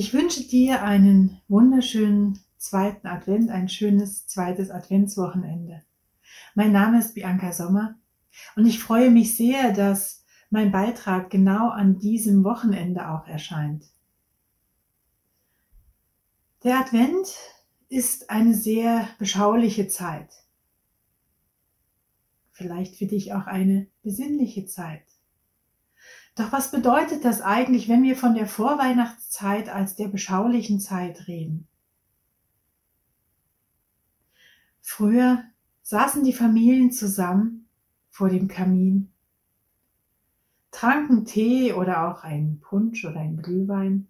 Ich wünsche dir einen wunderschönen zweiten Advent, ein schönes zweites Adventswochenende. Mein Name ist Bianca Sommer und ich freue mich sehr, dass mein Beitrag genau an diesem Wochenende auch erscheint. Der Advent ist eine sehr beschauliche Zeit. Vielleicht für dich auch eine besinnliche Zeit. Doch was bedeutet das eigentlich, wenn wir von der Vorweihnachtszeit als der beschaulichen Zeit reden? Früher saßen die Familien zusammen vor dem Kamin, tranken Tee oder auch einen Punsch oder einen Glühwein,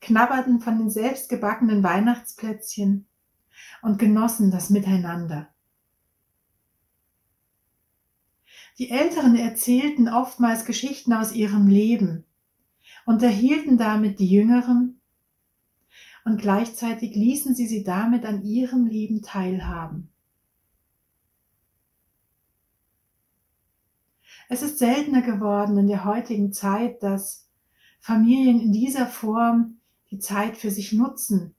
knabberten von den selbstgebackenen Weihnachtsplätzchen und genossen das Miteinander. Die Älteren erzählten oftmals Geschichten aus ihrem Leben, unterhielten damit die Jüngeren und gleichzeitig ließen sie sie damit an ihrem Leben teilhaben. Es ist seltener geworden in der heutigen Zeit, dass Familien in dieser Form die Zeit für sich nutzen.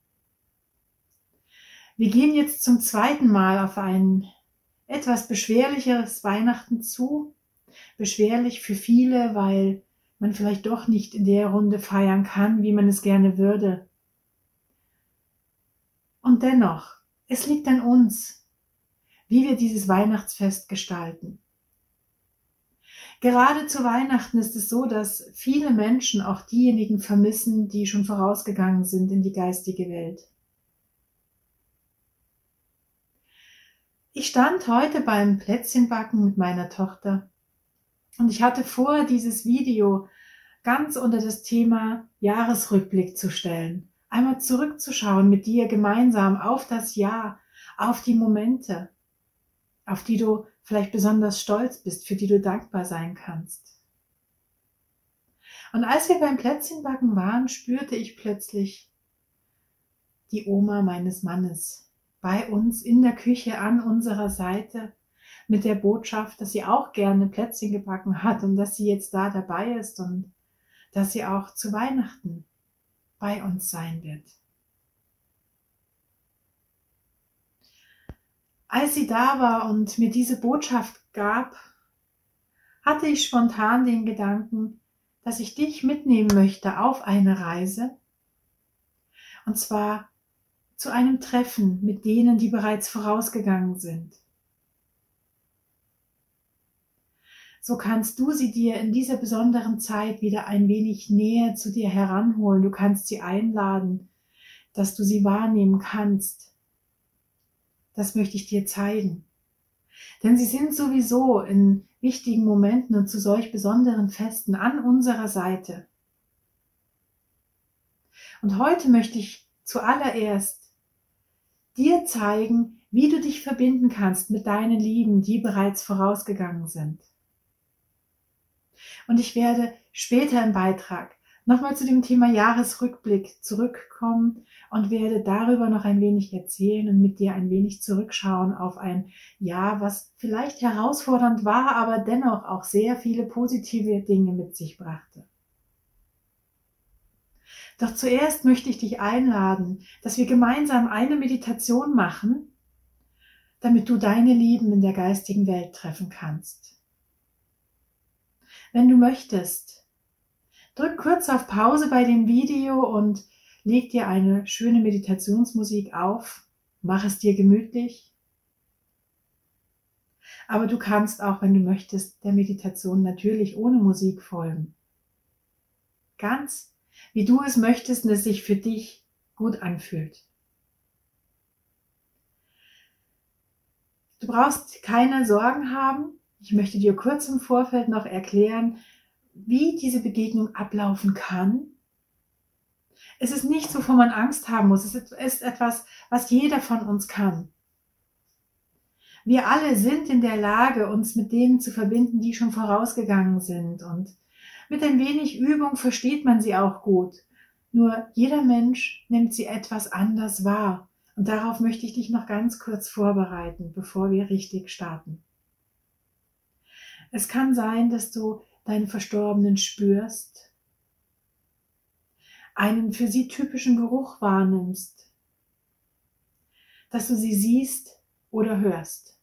Wir gehen jetzt zum zweiten Mal auf einen etwas beschwerlicheres Weihnachten zu. Beschwerlich für viele, weil man vielleicht doch nicht in der Runde feiern kann, wie man es gerne würde. Und dennoch, es liegt an uns, wie wir dieses Weihnachtsfest gestalten. Gerade zu Weihnachten ist es so, dass viele Menschen auch diejenigen vermissen, die schon vorausgegangen sind in die geistige Welt. Ich stand heute beim Plätzchenbacken mit meiner Tochter und ich hatte vor, dieses Video ganz unter das Thema Jahresrückblick zu stellen. Einmal zurückzuschauen mit dir gemeinsam auf das Jahr, auf die Momente, auf die du vielleicht besonders stolz bist, für die du dankbar sein kannst. Und als wir beim Plätzchenbacken waren, spürte ich plötzlich die Oma meines Mannes bei uns in der Küche an unserer Seite mit der Botschaft, dass sie auch gerne Plätzchen gebacken hat und dass sie jetzt da dabei ist und dass sie auch zu Weihnachten bei uns sein wird. Als sie da war und mir diese Botschaft gab, hatte ich spontan den Gedanken, dass ich dich mitnehmen möchte auf eine Reise. Und zwar zu einem Treffen mit denen, die bereits vorausgegangen sind. So kannst du sie dir in dieser besonderen Zeit wieder ein wenig näher zu dir heranholen. Du kannst sie einladen, dass du sie wahrnehmen kannst. Das möchte ich dir zeigen. Denn sie sind sowieso in wichtigen Momenten und zu solch besonderen Festen an unserer Seite. Und heute möchte ich zuallererst dir zeigen, wie du dich verbinden kannst mit deinen Lieben, die bereits vorausgegangen sind. Und ich werde später im Beitrag nochmal zu dem Thema Jahresrückblick zurückkommen und werde darüber noch ein wenig erzählen und mit dir ein wenig zurückschauen auf ein Jahr, was vielleicht herausfordernd war, aber dennoch auch sehr viele positive Dinge mit sich brachte. Doch zuerst möchte ich dich einladen, dass wir gemeinsam eine Meditation machen, damit du deine Lieben in der geistigen Welt treffen kannst. Wenn du möchtest, drück kurz auf Pause bei dem Video und leg dir eine schöne Meditationsmusik auf, mach es dir gemütlich. Aber du kannst auch, wenn du möchtest, der Meditation natürlich ohne Musik folgen. Ganz wie du es möchtest und es sich für dich gut anfühlt. Du brauchst keine Sorgen haben. Ich möchte dir kurz im Vorfeld noch erklären, wie diese Begegnung ablaufen kann. Es ist nichts, wovon man Angst haben muss. Es ist etwas, was jeder von uns kann. Wir alle sind in der Lage, uns mit denen zu verbinden, die schon vorausgegangen sind. Und mit ein wenig Übung versteht man sie auch gut. Nur jeder Mensch nimmt sie etwas anders wahr. Und darauf möchte ich dich noch ganz kurz vorbereiten, bevor wir richtig starten. Es kann sein, dass du deine Verstorbenen spürst. einen für sie typischen Geruch wahrnimmst, dass du sie siehst oder hörst.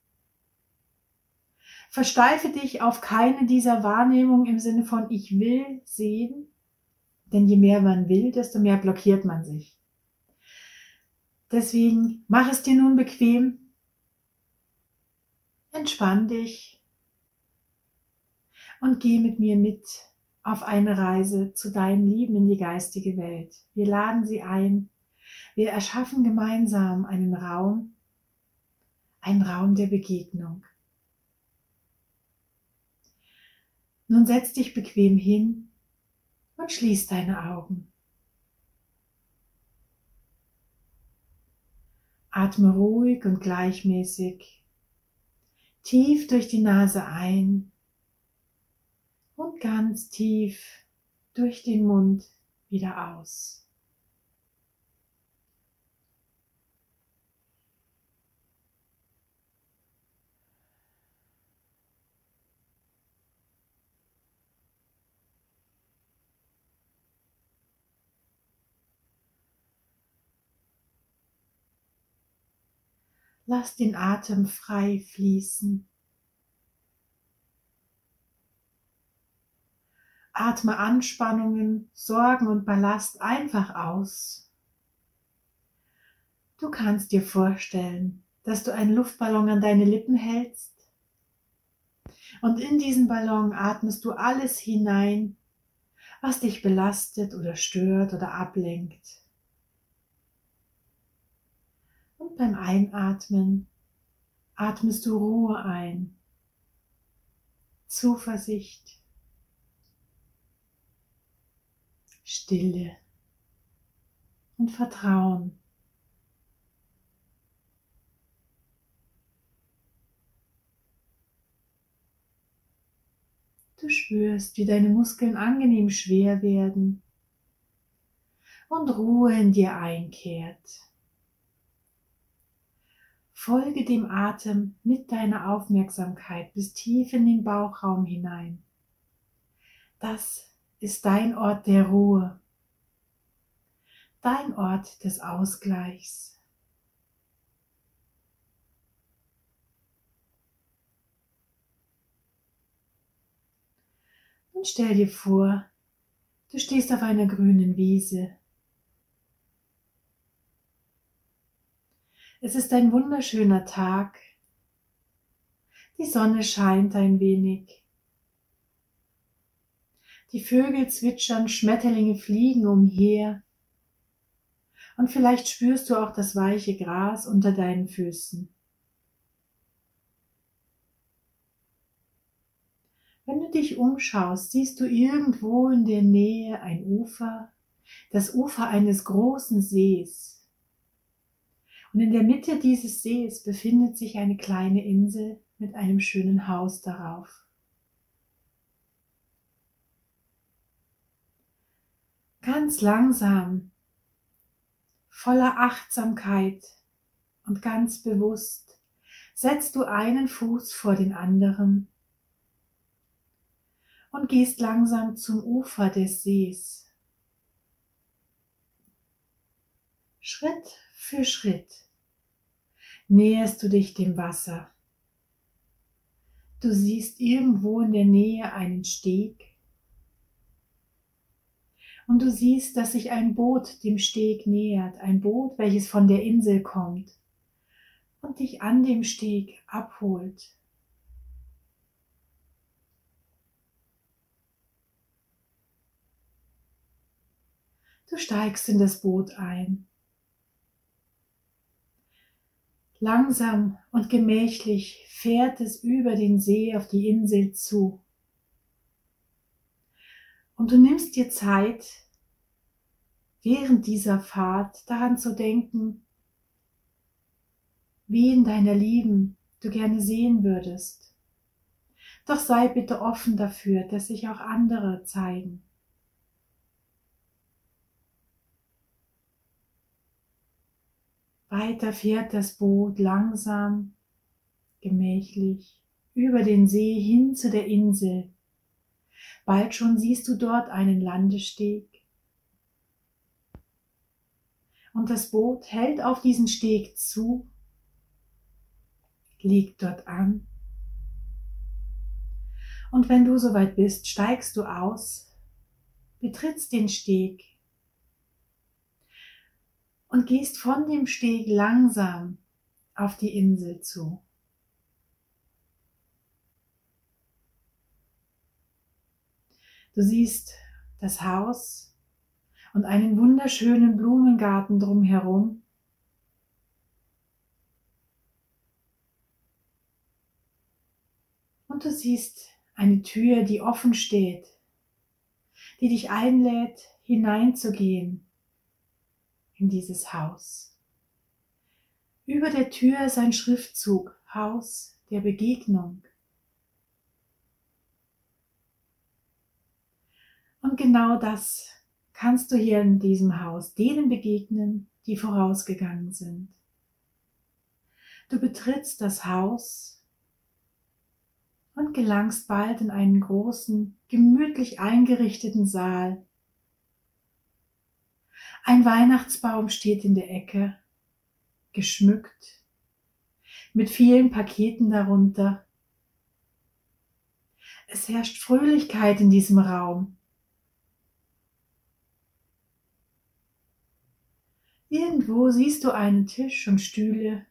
Versteife dich auf keine dieser Wahrnehmungen im Sinne von ich will sehen, denn je mehr man will, desto mehr blockiert man sich. Deswegen mach es dir nun bequem, entspann dich und geh mit mir mit auf eine Reise zu deinen Lieben in die geistige Welt. Wir laden sie ein. Wir erschaffen gemeinsam einen Raum, einen Raum der Begegnung. Nun setz dich bequem hin und schließ deine Augen. Atme ruhig und gleichmäßig tief durch die Nase ein und ganz tief durch den Mund wieder aus. Lass den Atem frei fließen. Atme Anspannungen, Sorgen und Ballast einfach aus. Du kannst dir vorstellen, dass du einen Luftballon an deine Lippen hältst und in diesen Ballon atmest du alles hinein, was dich belastet oder stört oder ablenkt. Und beim Einatmen atmest du Ruhe ein, Zuversicht, Stille und Vertrauen. Du spürst, wie deine Muskeln angenehm schwer werden und Ruhe in dir einkehrt. Folge dem Atem mit deiner Aufmerksamkeit bis tief in den Bauchraum hinein. Das ist dein Ort der Ruhe, dein Ort des Ausgleichs. Und stell dir vor, du stehst auf einer grünen Wiese Es ist ein wunderschöner Tag. Die Sonne scheint ein wenig. Die Vögel zwitschern, Schmetterlinge fliegen umher. Und vielleicht spürst du auch das weiche Gras unter deinen Füßen. Wenn du dich umschaust, siehst du irgendwo in der Nähe ein Ufer, das Ufer eines großen Sees. Und in der Mitte dieses Sees befindet sich eine kleine Insel mit einem schönen Haus darauf. Ganz langsam, voller Achtsamkeit und ganz bewusst setzt du einen Fuß vor den anderen und gehst langsam zum Ufer des Sees. Schritt für Schritt näherst du dich dem Wasser. Du siehst irgendwo in der Nähe einen Steg und du siehst, dass sich ein Boot dem Steg nähert, ein Boot, welches von der Insel kommt und dich an dem Steg abholt. Du steigst in das Boot ein Langsam und gemächlich fährt es über den See auf die Insel zu. Und du nimmst dir Zeit, während dieser Fahrt daran zu denken, wen deiner Lieben du gerne sehen würdest. Doch sei bitte offen dafür, dass sich auch andere zeigen. Weiter fährt das Boot langsam, gemächlich über den See hin zu der Insel. Bald schon siehst du dort einen Landesteg. Und das Boot hält auf diesen Steg zu, liegt dort an. Und wenn du soweit bist, steigst du aus, betrittst den Steg und gehst von dem Steg langsam auf die Insel zu. Du siehst das Haus und einen wunderschönen Blumengarten drumherum. Und du siehst eine Tür, die offen steht, die dich einlädt, hineinzugehen in dieses Haus. Über der Tür ist ein Schriftzug, Haus der Begegnung. Und genau das kannst du hier in diesem Haus denen begegnen, die vorausgegangen sind. Du betrittst das Haus und gelangst bald in einen großen, gemütlich eingerichteten Saal, ein Weihnachtsbaum steht in der Ecke, geschmückt, mit vielen Paketen darunter. Es herrscht Fröhlichkeit in diesem Raum. Irgendwo siehst du einen Tisch und Stühle.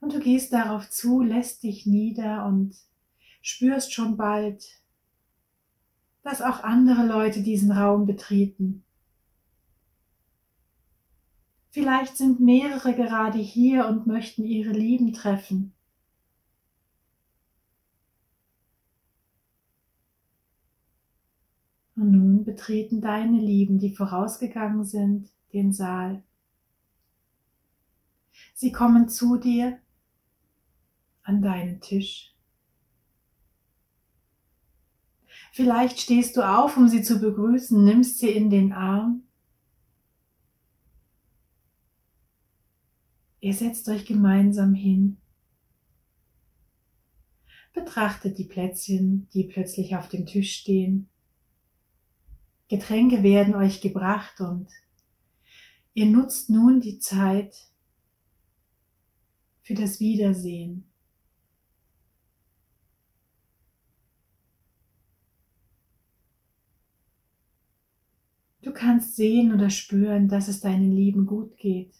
Und du gehst darauf zu, lässt dich nieder und spürst schon bald, dass auch andere Leute diesen Raum betreten. Vielleicht sind mehrere gerade hier und möchten ihre Lieben treffen. Und nun betreten deine Lieben, die vorausgegangen sind, den Saal. Sie kommen zu dir an deinen Tisch. Vielleicht stehst du auf, um sie zu begrüßen, nimmst sie in den Arm. Ihr setzt euch gemeinsam hin. Betrachtet die Plätzchen, die plötzlich auf dem Tisch stehen. Getränke werden euch gebracht und ihr nutzt nun die Zeit für das Wiedersehen. Kannst sehen oder spüren, dass es deinen Lieben gut geht.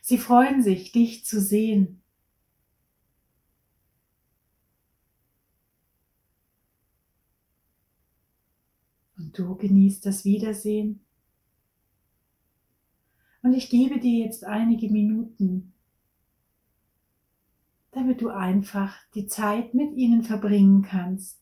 Sie freuen sich, dich zu sehen. Und du genießt das Wiedersehen. Und ich gebe dir jetzt einige Minuten, damit du einfach die Zeit mit ihnen verbringen kannst.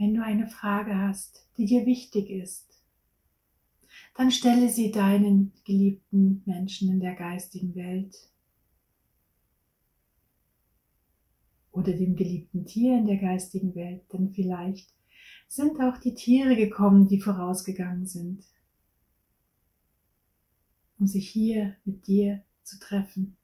Wenn du eine Frage hast, die dir wichtig ist, dann stelle sie deinen geliebten Menschen in der geistigen Welt oder dem geliebten Tier in der geistigen Welt, denn vielleicht sind auch die Tiere gekommen, die vorausgegangen sind, um sich hier mit dir zu treffen.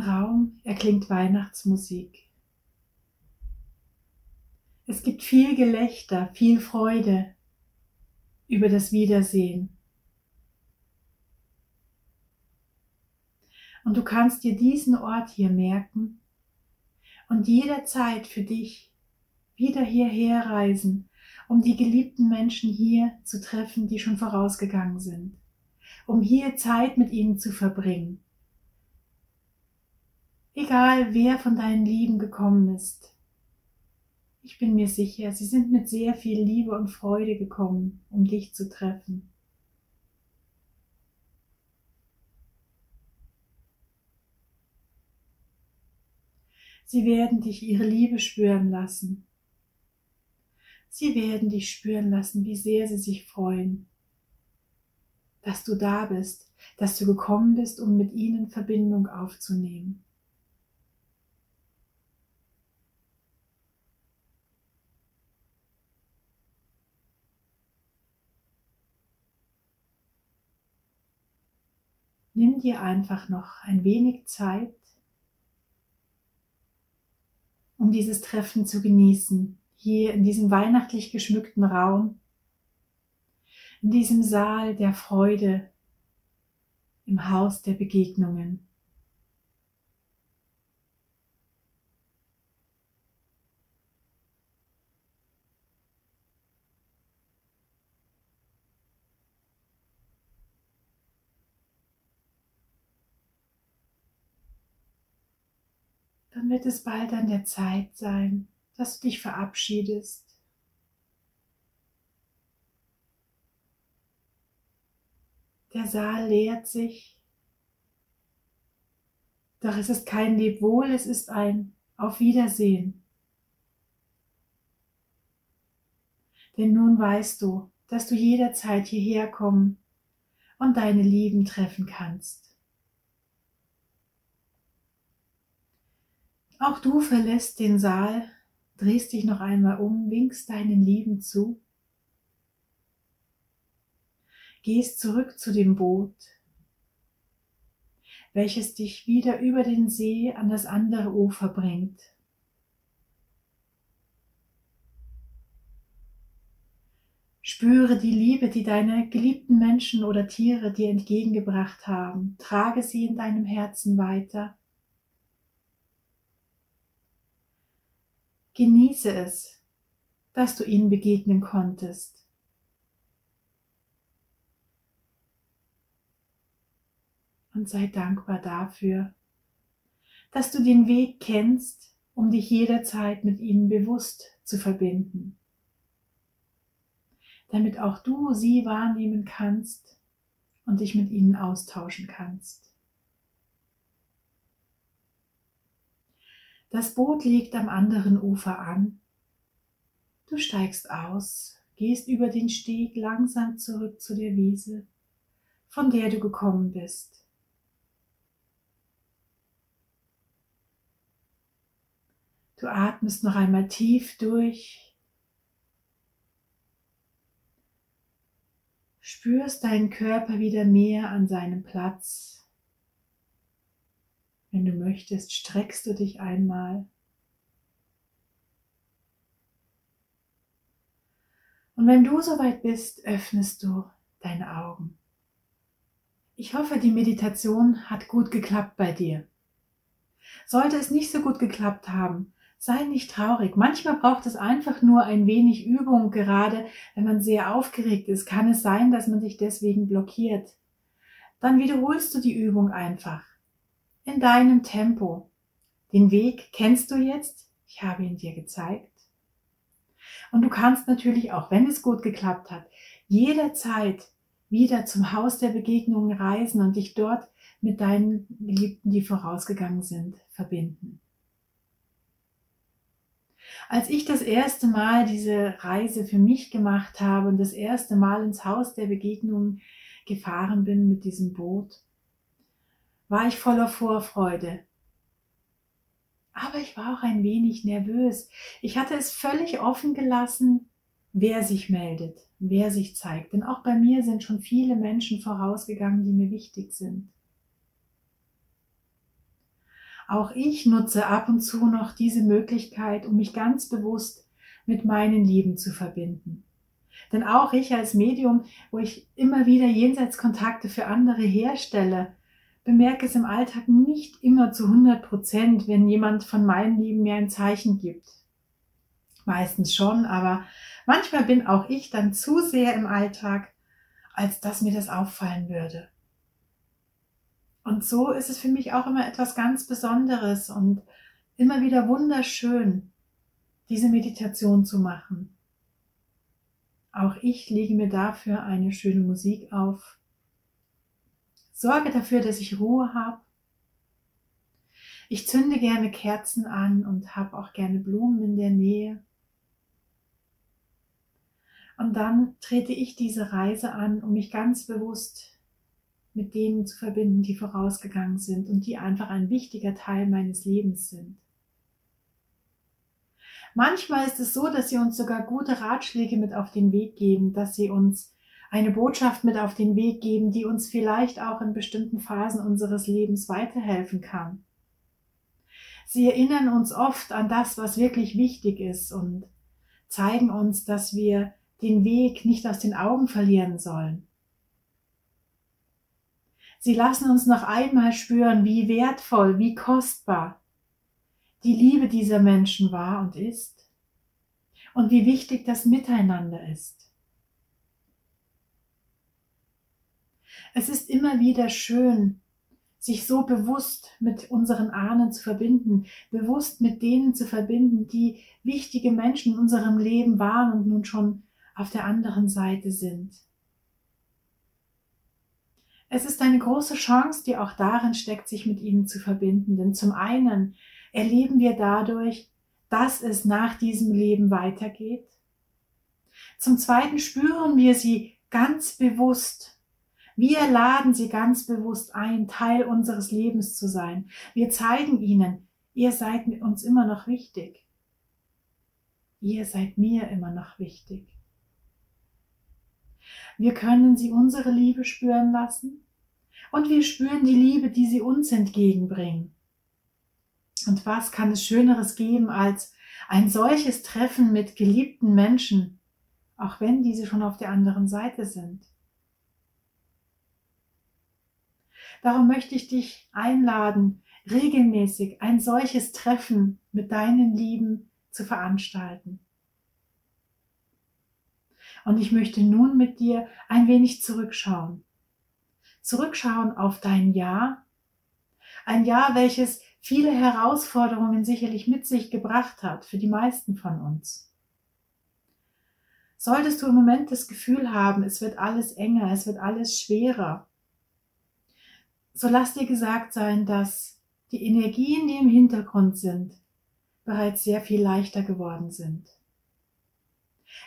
Raum erklingt Weihnachtsmusik. Es gibt viel Gelächter, viel Freude über das Wiedersehen. Und du kannst dir diesen Ort hier merken und jederzeit für dich wieder hierher reisen, um die geliebten Menschen hier zu treffen, die schon vorausgegangen sind, um hier Zeit mit ihnen zu verbringen Egal wer von deinen Lieben gekommen ist. Ich bin mir sicher, sie sind mit sehr viel Liebe und Freude gekommen, um dich zu treffen. Sie werden dich ihre Liebe spüren lassen. Sie werden dich spüren lassen, wie sehr sie sich freuen, dass du da bist, dass du gekommen bist, um mit ihnen Verbindung aufzunehmen. Nimm dir einfach noch ein wenig Zeit, um dieses Treffen zu genießen, hier in diesem weihnachtlich geschmückten Raum, in diesem Saal der Freude, im Haus der Begegnungen. Wird es bald an der Zeit sein, dass du dich verabschiedest. Der Saal leert sich, doch es ist kein Lebwohl, es ist ein Auf Wiedersehen. Denn nun weißt du, dass du jederzeit hierher kommen und deine Lieben treffen kannst. Auch du verlässt den Saal, drehst dich noch einmal um, winkst deinen Lieben zu, gehst zurück zu dem Boot, welches dich wieder über den See an das andere Ufer bringt. Spüre die Liebe, die deine geliebten Menschen oder Tiere dir entgegengebracht haben. Trage sie in deinem Herzen weiter Genieße es, dass du ihnen begegnen konntest. Und sei dankbar dafür, dass du den Weg kennst, um dich jederzeit mit ihnen bewusst zu verbinden, damit auch du sie wahrnehmen kannst und dich mit ihnen austauschen kannst. Das Boot liegt am anderen Ufer an. Du steigst aus, gehst über den Steg langsam zurück zu der Wiese, von der du gekommen bist. Du atmest noch einmal tief durch, spürst deinen Körper wieder mehr an seinem Platz wenn du möchtest, streckst du dich einmal. Und wenn du soweit bist, öffnest du deine Augen. Ich hoffe, die Meditation hat gut geklappt bei dir. Sollte es nicht so gut geklappt haben, sei nicht traurig. Manchmal braucht es einfach nur ein wenig Übung, gerade wenn man sehr aufgeregt ist, kann es sein, dass man sich deswegen blockiert. Dann wiederholst du die Übung einfach in deinem Tempo. Den Weg kennst du jetzt. Ich habe ihn dir gezeigt. Und du kannst natürlich auch, wenn es gut geklappt hat, jederzeit wieder zum Haus der Begegnungen reisen und dich dort mit deinen Geliebten, die vorausgegangen sind, verbinden. Als ich das erste Mal diese Reise für mich gemacht habe und das erste Mal ins Haus der Begegnungen gefahren bin mit diesem Boot, war ich voller Vorfreude. Aber ich war auch ein wenig nervös. Ich hatte es völlig offen gelassen, wer sich meldet, wer sich zeigt. Denn auch bei mir sind schon viele Menschen vorausgegangen, die mir wichtig sind. Auch ich nutze ab und zu noch diese Möglichkeit, um mich ganz bewusst mit meinen Lieben zu verbinden. Denn auch ich als Medium, wo ich immer wieder Jenseitskontakte für andere herstelle, bemerke es im Alltag nicht immer zu 100 Prozent, wenn jemand von meinen Lieben mir ein Zeichen gibt. Meistens schon, aber manchmal bin auch ich dann zu sehr im Alltag, als dass mir das auffallen würde. Und so ist es für mich auch immer etwas ganz Besonderes und immer wieder wunderschön, diese Meditation zu machen. Auch ich lege mir dafür eine schöne Musik auf. Sorge dafür, dass ich Ruhe habe. Ich zünde gerne Kerzen an und habe auch gerne Blumen in der Nähe. Und dann trete ich diese Reise an, um mich ganz bewusst mit denen zu verbinden, die vorausgegangen sind und die einfach ein wichtiger Teil meines Lebens sind. Manchmal ist es so, dass sie uns sogar gute Ratschläge mit auf den Weg geben, dass sie uns eine Botschaft mit auf den Weg geben, die uns vielleicht auch in bestimmten Phasen unseres Lebens weiterhelfen kann. Sie erinnern uns oft an das, was wirklich wichtig ist und zeigen uns, dass wir den Weg nicht aus den Augen verlieren sollen. Sie lassen uns noch einmal spüren, wie wertvoll, wie kostbar die Liebe dieser Menschen war und ist und wie wichtig das Miteinander ist. Es ist immer wieder schön, sich so bewusst mit unseren Ahnen zu verbinden, bewusst mit denen zu verbinden, die wichtige Menschen in unserem Leben waren und nun schon auf der anderen Seite sind. Es ist eine große Chance, die auch darin steckt, sich mit ihnen zu verbinden. Denn zum einen erleben wir dadurch, dass es nach diesem Leben weitergeht. Zum Zweiten spüren wir sie ganz bewusst. Wir laden sie ganz bewusst ein, Teil unseres Lebens zu sein. Wir zeigen ihnen, ihr seid uns immer noch wichtig. Ihr seid mir immer noch wichtig. Wir können sie unsere Liebe spüren lassen und wir spüren die Liebe, die sie uns entgegenbringen. Und was kann es Schöneres geben als ein solches Treffen mit geliebten Menschen, auch wenn diese schon auf der anderen Seite sind? Darum möchte ich dich einladen, regelmäßig ein solches Treffen mit deinen Lieben zu veranstalten. Und ich möchte nun mit dir ein wenig zurückschauen. Zurückschauen auf dein Jahr. Ein Jahr, welches viele Herausforderungen sicherlich mit sich gebracht hat für die meisten von uns. Solltest du im Moment das Gefühl haben, es wird alles enger, es wird alles schwerer, so lass dir gesagt sein, dass die Energien, die im Hintergrund sind, bereits sehr viel leichter geworden sind.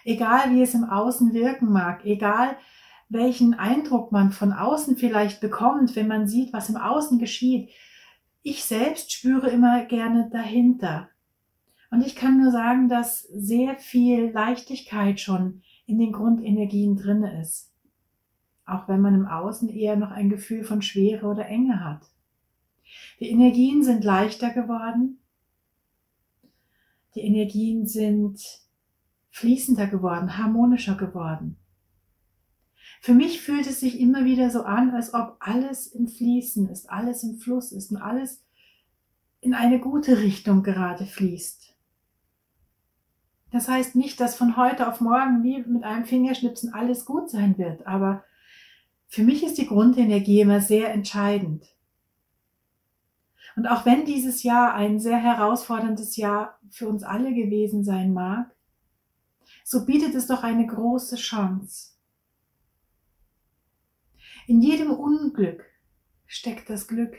Egal wie es im Außen wirken mag, egal welchen Eindruck man von außen vielleicht bekommt, wenn man sieht, was im Außen geschieht, ich selbst spüre immer gerne dahinter. Und ich kann nur sagen, dass sehr viel Leichtigkeit schon in den Grundenergien drinne ist. Auch wenn man im Außen eher noch ein Gefühl von Schwere oder Enge hat. Die Energien sind leichter geworden. Die Energien sind fließender geworden, harmonischer geworden. Für mich fühlt es sich immer wieder so an, als ob alles im Fließen ist, alles im Fluss ist und alles in eine gute Richtung gerade fließt. Das heißt nicht, dass von heute auf morgen wie mit einem Fingerschnipsen alles gut sein wird, aber für mich ist die Grundenergie immer sehr entscheidend. Und auch wenn dieses Jahr ein sehr herausforderndes Jahr für uns alle gewesen sein mag, so bietet es doch eine große Chance. In jedem Unglück steckt das Glück.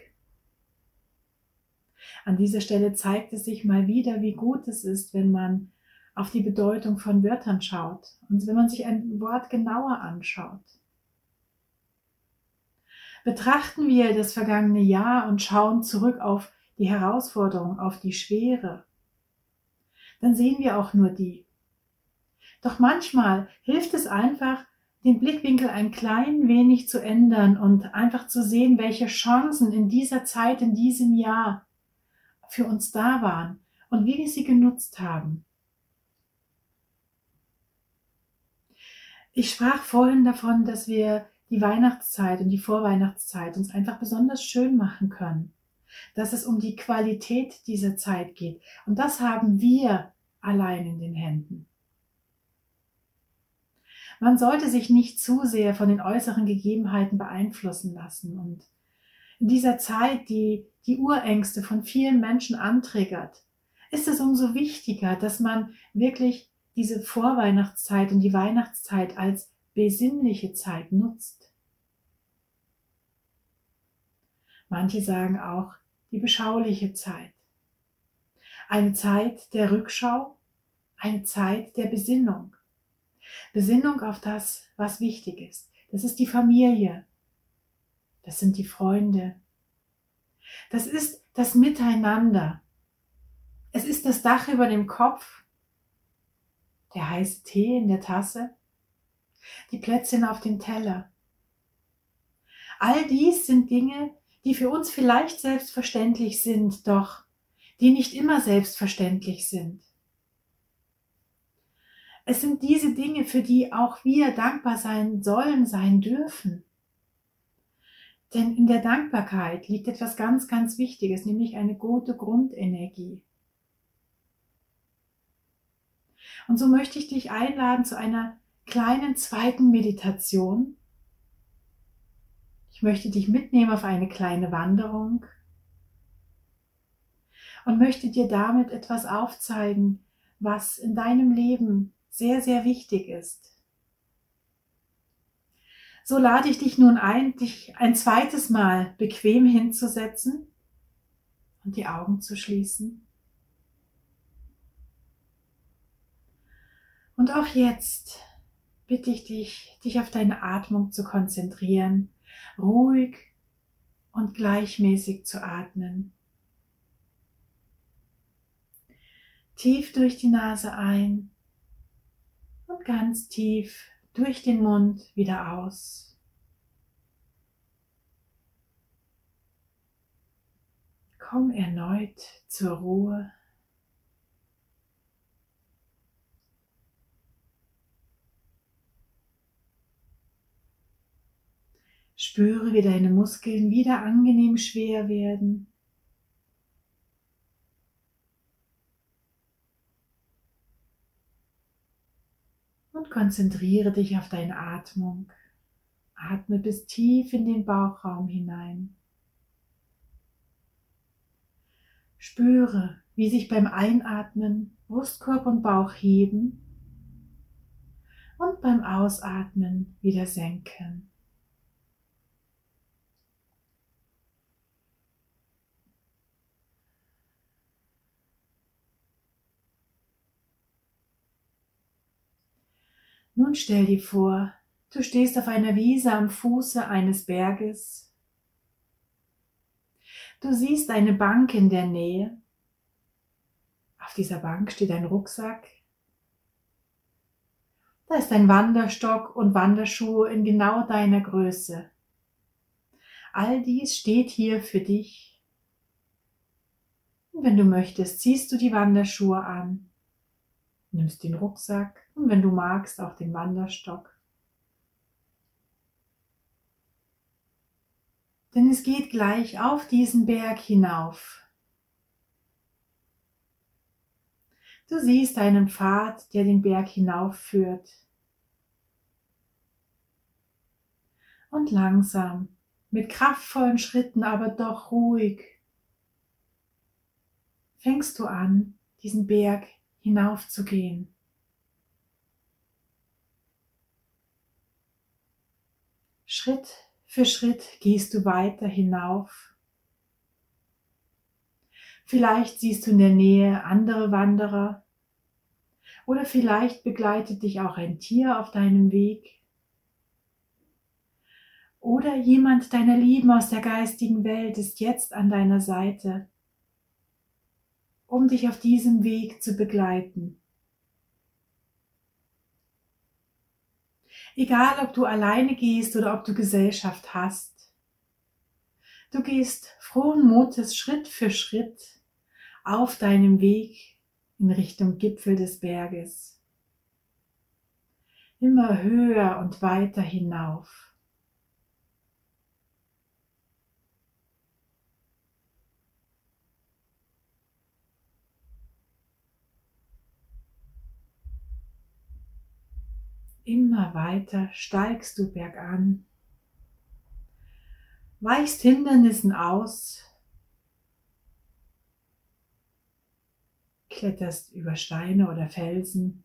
An dieser Stelle zeigt es sich mal wieder, wie gut es ist, wenn man auf die Bedeutung von Wörtern schaut und wenn man sich ein Wort genauer anschaut. Betrachten wir das vergangene Jahr und schauen zurück auf die Herausforderung, auf die Schwere, dann sehen wir auch nur die. Doch manchmal hilft es einfach, den Blickwinkel ein klein wenig zu ändern und einfach zu sehen, welche Chancen in dieser Zeit, in diesem Jahr für uns da waren und wie wir sie genutzt haben. Ich sprach vorhin davon, dass wir die Weihnachtszeit und die Vorweihnachtszeit uns einfach besonders schön machen können, dass es um die Qualität dieser Zeit geht. Und das haben wir allein in den Händen. Man sollte sich nicht zu sehr von den äußeren Gegebenheiten beeinflussen lassen und in dieser Zeit, die die Urängste von vielen Menschen antriggert, ist es umso wichtiger, dass man wirklich diese Vorweihnachtszeit und die Weihnachtszeit als besinnliche Zeit nutzt. Manche sagen auch die beschauliche Zeit. Eine Zeit der Rückschau, eine Zeit der Besinnung. Besinnung auf das, was wichtig ist. Das ist die Familie. Das sind die Freunde. Das ist das Miteinander. Es ist das Dach über dem Kopf, der heiße Tee in der Tasse, die Plätzchen auf dem Teller. All dies sind Dinge, die für uns vielleicht selbstverständlich sind, doch die nicht immer selbstverständlich sind. Es sind diese Dinge, für die auch wir dankbar sein sollen, sein dürfen. Denn in der Dankbarkeit liegt etwas ganz, ganz Wichtiges, nämlich eine gute Grundenergie. Und so möchte ich dich einladen zu einer kleinen zweiten Meditation. Ich möchte dich mitnehmen auf eine kleine Wanderung und möchte dir damit etwas aufzeigen, was in deinem Leben sehr, sehr wichtig ist. So lade ich dich nun ein, dich ein zweites Mal bequem hinzusetzen und die Augen zu schließen. Und auch jetzt bitte ich dich, dich auf deine Atmung zu konzentrieren, ruhig und gleichmäßig zu atmen. Tief durch die Nase ein und ganz tief durch den Mund wieder aus. Komm erneut zur Ruhe. Spüre, wie deine Muskeln wieder angenehm schwer werden. Und konzentriere dich auf deine Atmung. Atme bis tief in den Bauchraum hinein. Spüre, wie sich beim Einatmen Brustkorb und Bauch heben und beim Ausatmen wieder senken. Nun stell dir vor, du stehst auf einer Wiese am Fuße eines Berges. Du siehst eine Bank in der Nähe. Auf dieser Bank steht ein Rucksack. Da ist ein Wanderstock und Wanderschuhe in genau deiner Größe. All dies steht hier für dich. Und wenn du möchtest, ziehst du die Wanderschuhe an nimmst den Rucksack und wenn du magst auch den Wanderstock. Denn es geht gleich auf diesen Berg hinauf. Du siehst einen Pfad, der den Berg hinaufführt. Und langsam, mit kraftvollen Schritten, aber doch ruhig, fängst du an, diesen Berg hinaufzugehen. Schritt für Schritt gehst du weiter hinauf. Vielleicht siehst du in der Nähe andere Wanderer oder vielleicht begleitet dich auch ein Tier auf deinem Weg oder jemand deiner Lieben aus der geistigen Welt ist jetzt an deiner Seite um dich auf diesem Weg zu begleiten. Egal, ob du alleine gehst oder ob du Gesellschaft hast. Du gehst frohen Mutes Schritt für Schritt auf deinem Weg in Richtung Gipfel des Berges. Immer höher und weiter hinauf. Immer weiter steigst du bergan. weichst Hindernissen aus, kletterst über Steine oder Felsen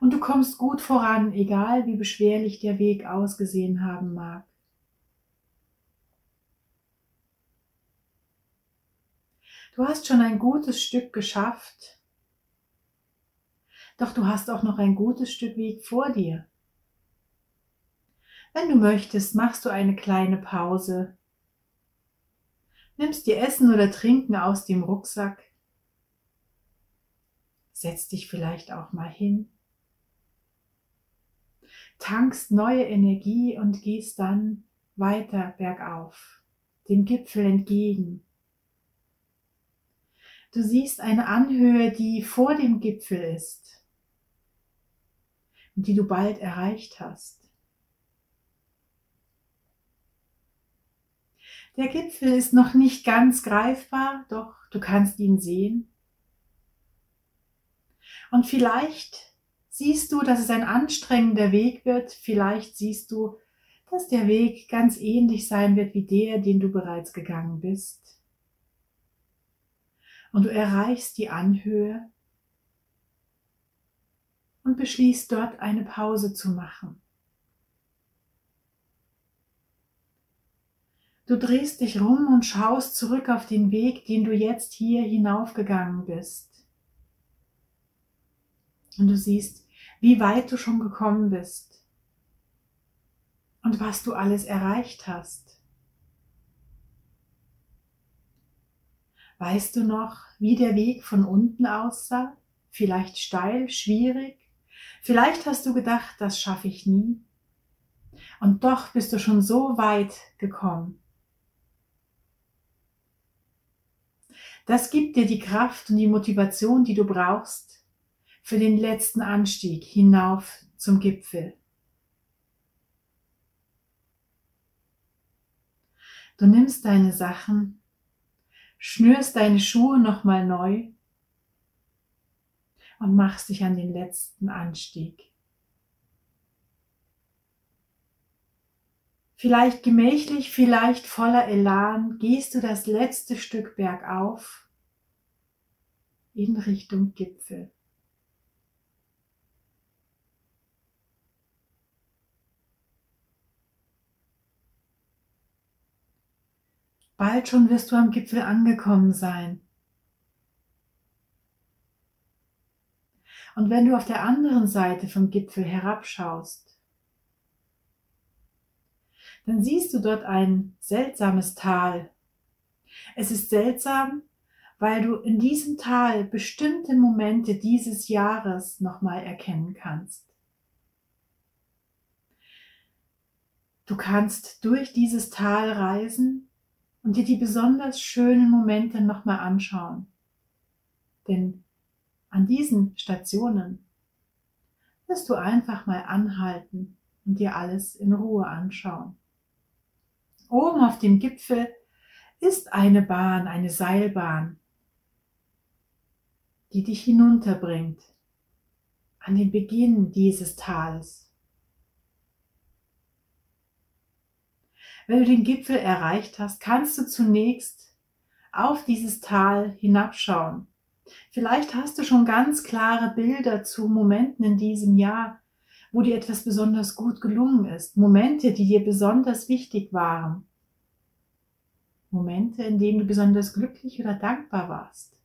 und du kommst gut voran, egal wie beschwerlich der Weg ausgesehen haben mag. Du hast schon ein gutes Stück geschafft, doch du hast auch noch ein gutes Stück Weg vor dir. Wenn du möchtest, machst du eine kleine Pause, nimmst dir Essen oder Trinken aus dem Rucksack, setzt dich vielleicht auch mal hin, tankst neue Energie und gehst dann weiter bergauf, dem Gipfel entgegen. Du siehst eine Anhöhe, die vor dem Gipfel ist die du bald erreicht hast. Der Gipfel ist noch nicht ganz greifbar, doch du kannst ihn sehen. Und vielleicht siehst du, dass es ein anstrengender Weg wird, vielleicht siehst du, dass der Weg ganz ähnlich sein wird wie der, den du bereits gegangen bist. Und du erreichst die Anhöhe und beschließt dort eine Pause zu machen. Du drehst dich rum und schaust zurück auf den Weg, den du jetzt hier hinaufgegangen bist. Und du siehst, wie weit du schon gekommen bist und was du alles erreicht hast. Weißt du noch, wie der Weg von unten aussah? Vielleicht steil, schwierig? Vielleicht hast du gedacht, das schaffe ich nie. Und doch bist du schon so weit gekommen. Das gibt dir die Kraft und die Motivation, die du brauchst für den letzten Anstieg hinauf zum Gipfel. Du nimmst deine Sachen, schnürst deine Schuhe nochmal neu und machst dich an den letzten Anstieg. Vielleicht gemächlich, vielleicht voller Elan gehst du das letzte Stück bergauf in Richtung Gipfel. Bald schon wirst du am Gipfel angekommen sein. Und wenn du auf der anderen Seite vom Gipfel herabschaust, dann siehst du dort ein seltsames Tal. Es ist seltsam, weil du in diesem Tal bestimmte Momente dieses Jahres nochmal erkennen kannst. Du kannst durch dieses Tal reisen und dir die besonders schönen Momente nochmal anschauen. Denn an diesen Stationen wirst du einfach mal anhalten und dir alles in Ruhe anschauen. Oben auf dem Gipfel ist eine Bahn, eine Seilbahn, die dich hinunterbringt an den Beginn dieses Tals. Wenn du den Gipfel erreicht hast, kannst du zunächst auf dieses Tal hinabschauen. Vielleicht hast du schon ganz klare Bilder zu Momenten in diesem Jahr, wo dir etwas besonders gut gelungen ist, Momente, die dir besonders wichtig waren, Momente, in denen du besonders glücklich oder dankbar warst.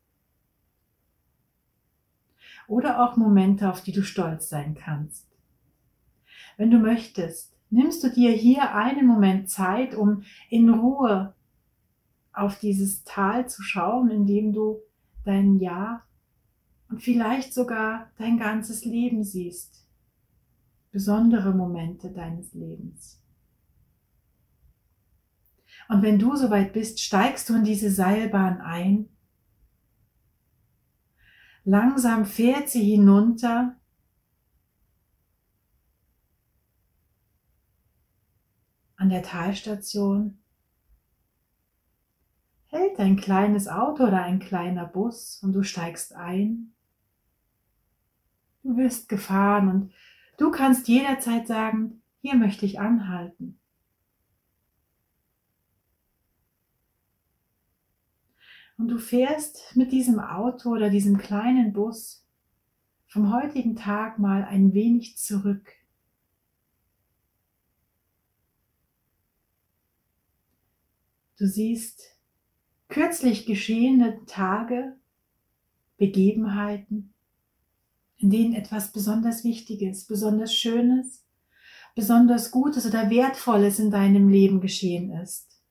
Oder auch Momente, auf die du stolz sein kannst. Wenn du möchtest, nimmst du dir hier einen Moment Zeit, um in Ruhe auf dieses Tal zu schauen, in dem du dein Jahr und vielleicht sogar dein ganzes Leben siehst besondere Momente deines Lebens. Und wenn du soweit bist, steigst du in diese Seilbahn ein. Langsam fährt sie hinunter. An der Talstation hält ein kleines Auto oder ein kleiner Bus und du steigst ein. Du wirst gefahren und du kannst jederzeit sagen, hier möchte ich anhalten. Und du fährst mit diesem Auto oder diesem kleinen Bus vom heutigen Tag mal ein wenig zurück. Du siehst kürzlich geschehene Tage, Begebenheiten, in denen etwas besonders Wichtiges, besonders Schönes, besonders Gutes oder Wertvolles in deinem Leben geschehen ist.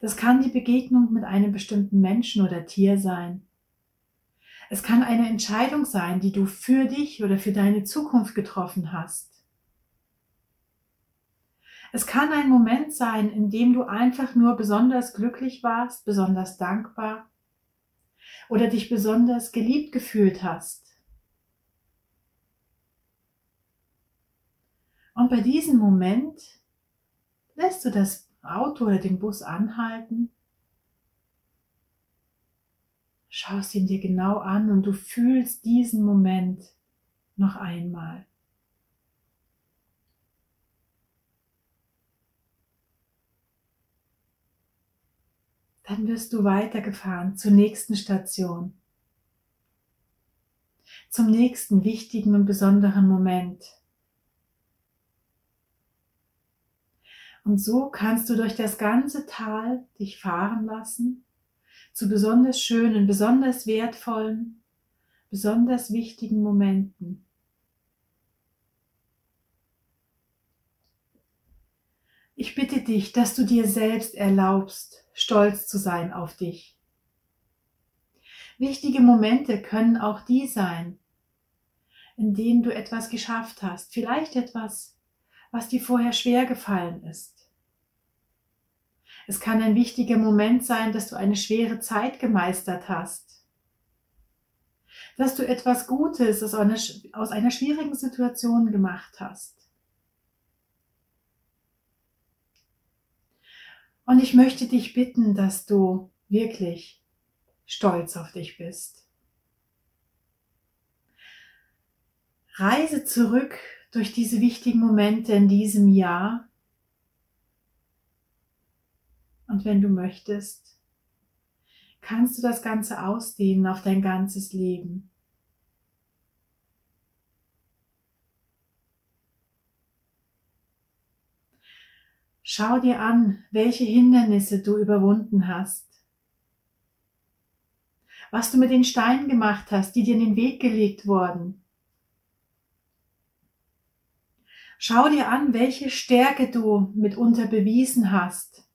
Das kann die Begegnung mit einem bestimmten Menschen oder Tier sein. Es kann eine Entscheidung sein, die du für dich oder für deine Zukunft getroffen hast. Es kann ein Moment sein, in dem du einfach nur besonders glücklich warst, besonders dankbar oder dich besonders geliebt gefühlt hast. Und bei diesem Moment lässt du das Auto oder den Bus anhalten, schaust ihn dir genau an und du fühlst diesen Moment noch einmal. Dann wirst du weitergefahren zur nächsten Station, zum nächsten wichtigen und besonderen Moment. Und so kannst du durch das ganze Tal dich fahren lassen zu besonders schönen, besonders wertvollen, besonders wichtigen Momenten. Ich bitte dich, dass du dir selbst erlaubst, stolz zu sein auf dich. Wichtige Momente können auch die sein, in denen du etwas geschafft hast, vielleicht etwas, was dir vorher schwer gefallen ist. Es kann ein wichtiger Moment sein, dass du eine schwere Zeit gemeistert hast. Dass du etwas Gutes aus einer, aus einer schwierigen Situation gemacht hast. Und ich möchte dich bitten, dass du wirklich stolz auf dich bist. Reise zurück durch diese wichtigen Momente in diesem Jahr und wenn du möchtest, kannst du das Ganze ausdehnen auf dein ganzes Leben. Schau dir an, welche Hindernisse du überwunden hast. Was du mit den Steinen gemacht hast, die dir in den Weg gelegt wurden. Schau dir an, welche Stärke du mitunter bewiesen hast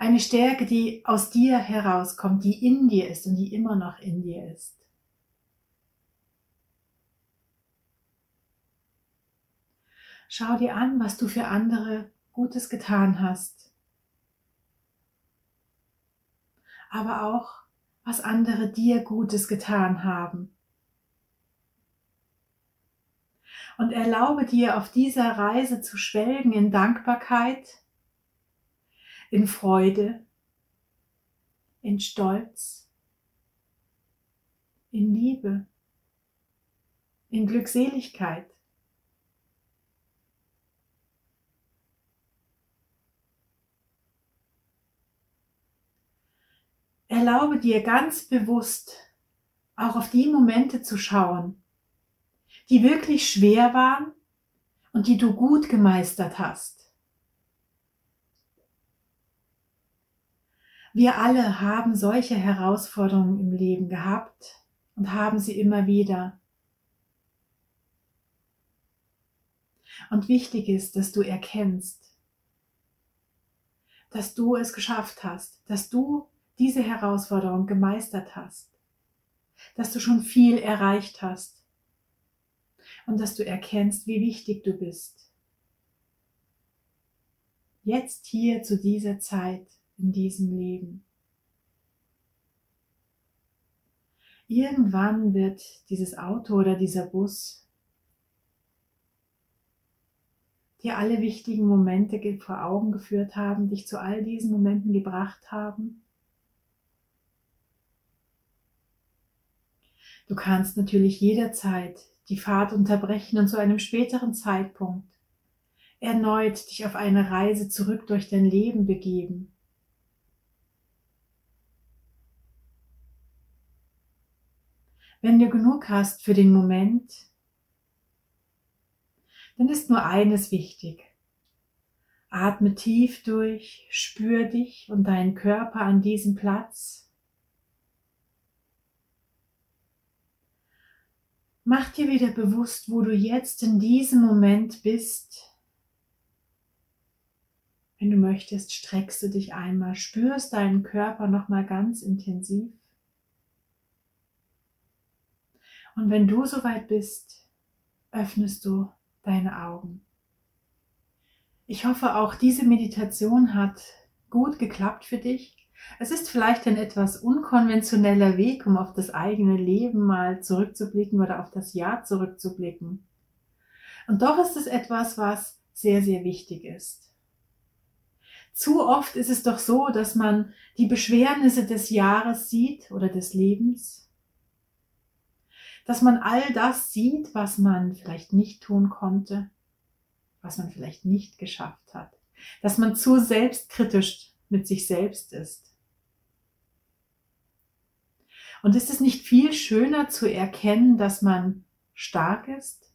eine Stärke, die aus dir herauskommt, die in dir ist und die immer noch in dir ist. Schau dir an, was du für andere Gutes getan hast. Aber auch, was andere dir Gutes getan haben. Und erlaube dir auf dieser Reise zu schwelgen in Dankbarkeit in Freude, in Stolz, in Liebe, in Glückseligkeit. Erlaube dir ganz bewusst auch auf die Momente zu schauen, die wirklich schwer waren und die du gut gemeistert hast. Wir alle haben solche Herausforderungen im Leben gehabt und haben sie immer wieder. Und wichtig ist, dass du erkennst, dass du es geschafft hast, dass du diese Herausforderung gemeistert hast, dass du schon viel erreicht hast und dass du erkennst, wie wichtig du bist. Jetzt hier zu dieser Zeit in diesem Leben. Irgendwann wird dieses Auto oder dieser Bus dir alle wichtigen Momente vor Augen geführt haben, dich zu all diesen Momenten gebracht haben. Du kannst natürlich jederzeit die Fahrt unterbrechen und zu einem späteren Zeitpunkt erneut dich auf eine Reise zurück durch dein Leben begeben. wenn du genug hast für den Moment, dann ist nur eines wichtig. Atme tief durch, spür dich und deinen Körper an diesem Platz. Mach dir wieder bewusst, wo du jetzt in diesem Moment bist. Wenn du möchtest, streckst du dich einmal, spürst deinen Körper nochmal ganz intensiv. Und wenn du soweit bist, öffnest du deine Augen. Ich hoffe, auch diese Meditation hat gut geklappt für dich. Es ist vielleicht ein etwas unkonventioneller Weg, um auf das eigene Leben mal zurückzublicken oder auf das Jahr zurückzublicken. Und doch ist es etwas, was sehr, sehr wichtig ist. Zu oft ist es doch so, dass man die Beschwernisse des Jahres sieht oder des Lebens dass man all das sieht, was man vielleicht nicht tun konnte, was man vielleicht nicht geschafft hat, dass man zu selbstkritisch mit sich selbst ist. Und ist es nicht viel schöner zu erkennen, dass man stark ist,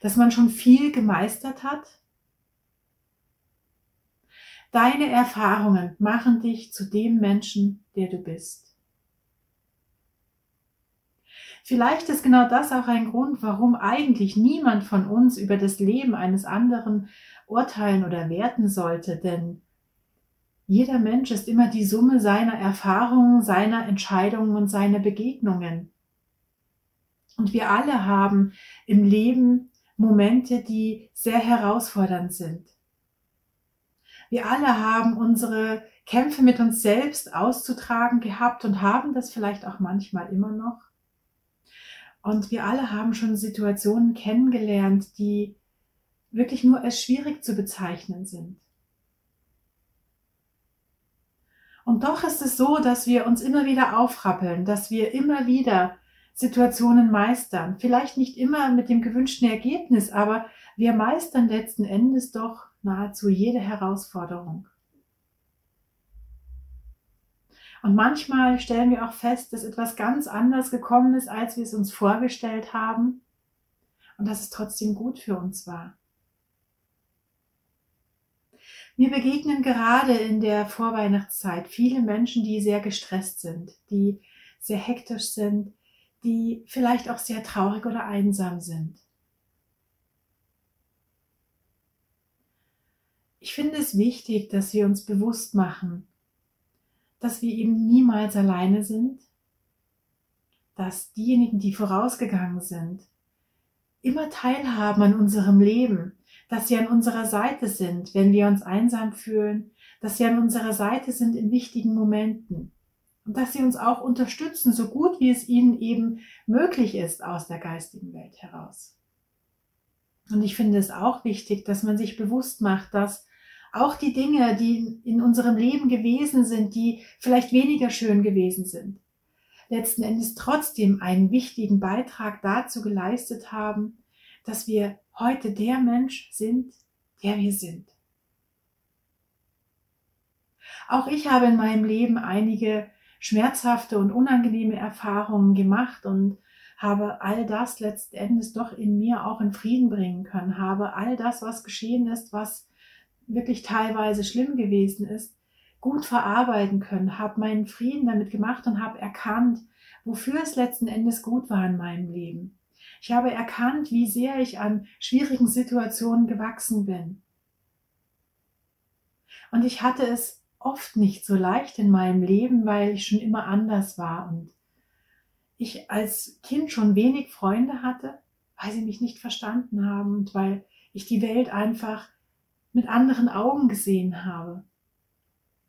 dass man schon viel gemeistert hat? Deine Erfahrungen machen dich zu dem Menschen, der du bist. Vielleicht ist genau das auch ein Grund, warum eigentlich niemand von uns über das Leben eines anderen urteilen oder werten sollte, denn jeder Mensch ist immer die Summe seiner Erfahrungen, seiner Entscheidungen und seiner Begegnungen. Und wir alle haben im Leben Momente, die sehr herausfordernd sind. Wir alle haben unsere Kämpfe mit uns selbst auszutragen gehabt und haben das vielleicht auch manchmal immer noch. Und wir alle haben schon Situationen kennengelernt, die wirklich nur als schwierig zu bezeichnen sind. Und doch ist es so, dass wir uns immer wieder aufrappeln, dass wir immer wieder Situationen meistern. Vielleicht nicht immer mit dem gewünschten Ergebnis, aber wir meistern letzten Endes doch nahezu jede Herausforderung. Und manchmal stellen wir auch fest, dass etwas ganz anders gekommen ist, als wir es uns vorgestellt haben und dass es trotzdem gut für uns war. Mir begegnen gerade in der Vorweihnachtszeit viele Menschen, die sehr gestresst sind, die sehr hektisch sind, die vielleicht auch sehr traurig oder einsam sind. Ich finde es wichtig, dass wir uns bewusst machen, dass wir eben niemals alleine sind, dass diejenigen, die vorausgegangen sind, immer teilhaben an unserem Leben, dass sie an unserer Seite sind, wenn wir uns einsam fühlen, dass sie an unserer Seite sind in wichtigen Momenten und dass sie uns auch unterstützen, so gut wie es ihnen eben möglich ist aus der geistigen Welt heraus. Und ich finde es auch wichtig, dass man sich bewusst macht, dass auch die Dinge, die in unserem Leben gewesen sind, die vielleicht weniger schön gewesen sind, letzten Endes trotzdem einen wichtigen Beitrag dazu geleistet haben, dass wir heute der Mensch sind, der wir sind. Auch ich habe in meinem Leben einige schmerzhafte und unangenehme Erfahrungen gemacht und habe all das letzten Endes doch in mir auch in Frieden bringen können, habe all das, was geschehen ist, was wirklich teilweise schlimm gewesen ist, gut verarbeiten können, habe meinen Frieden damit gemacht und habe erkannt, wofür es letzten Endes gut war in meinem Leben. Ich habe erkannt, wie sehr ich an schwierigen Situationen gewachsen bin. Und ich hatte es oft nicht so leicht in meinem Leben, weil ich schon immer anders war und ich als Kind schon wenig Freunde hatte, weil sie mich nicht verstanden haben und weil ich die Welt einfach mit anderen Augen gesehen habe.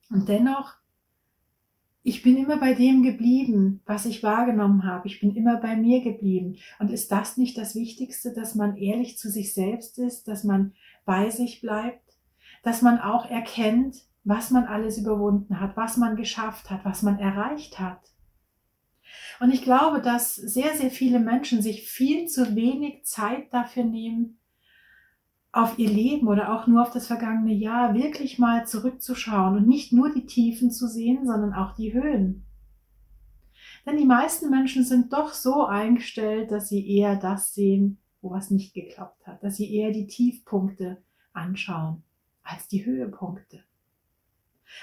Und dennoch, ich bin immer bei dem geblieben, was ich wahrgenommen habe. Ich bin immer bei mir geblieben. Und ist das nicht das Wichtigste, dass man ehrlich zu sich selbst ist, dass man bei sich bleibt, dass man auch erkennt, was man alles überwunden hat, was man geschafft hat, was man erreicht hat. Und ich glaube, dass sehr, sehr viele Menschen sich viel zu wenig Zeit dafür nehmen, auf ihr Leben oder auch nur auf das vergangene Jahr wirklich mal zurückzuschauen und nicht nur die Tiefen zu sehen, sondern auch die Höhen. Denn die meisten Menschen sind doch so eingestellt, dass sie eher das sehen, wo was nicht geklappt hat, dass sie eher die Tiefpunkte anschauen als die Höhepunkte.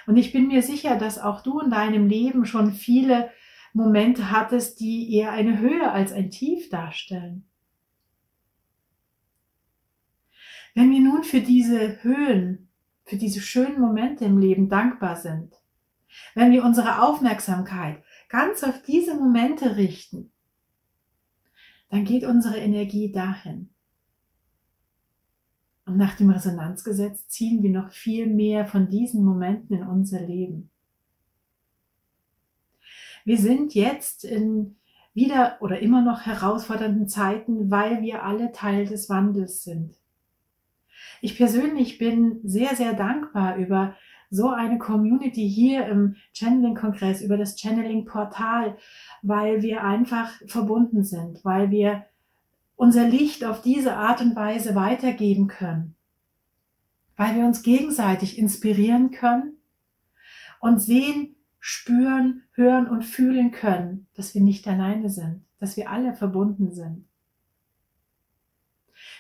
Und ich bin mir sicher, dass auch du in deinem Leben schon viele Momente hattest, die eher eine Höhe als ein Tief darstellen. Wenn wir nun für diese Höhen, für diese schönen Momente im Leben dankbar sind, wenn wir unsere Aufmerksamkeit ganz auf diese Momente richten, dann geht unsere Energie dahin. Und nach dem Resonanzgesetz ziehen wir noch viel mehr von diesen Momenten in unser Leben. Wir sind jetzt in wieder oder immer noch herausfordernden Zeiten, weil wir alle Teil des Wandels sind. Ich persönlich bin sehr, sehr dankbar über so eine Community hier im Channeling-Kongress, über das Channeling-Portal, weil wir einfach verbunden sind, weil wir unser Licht auf diese Art und Weise weitergeben können, weil wir uns gegenseitig inspirieren können und sehen, spüren, hören und fühlen können, dass wir nicht alleine sind, dass wir alle verbunden sind.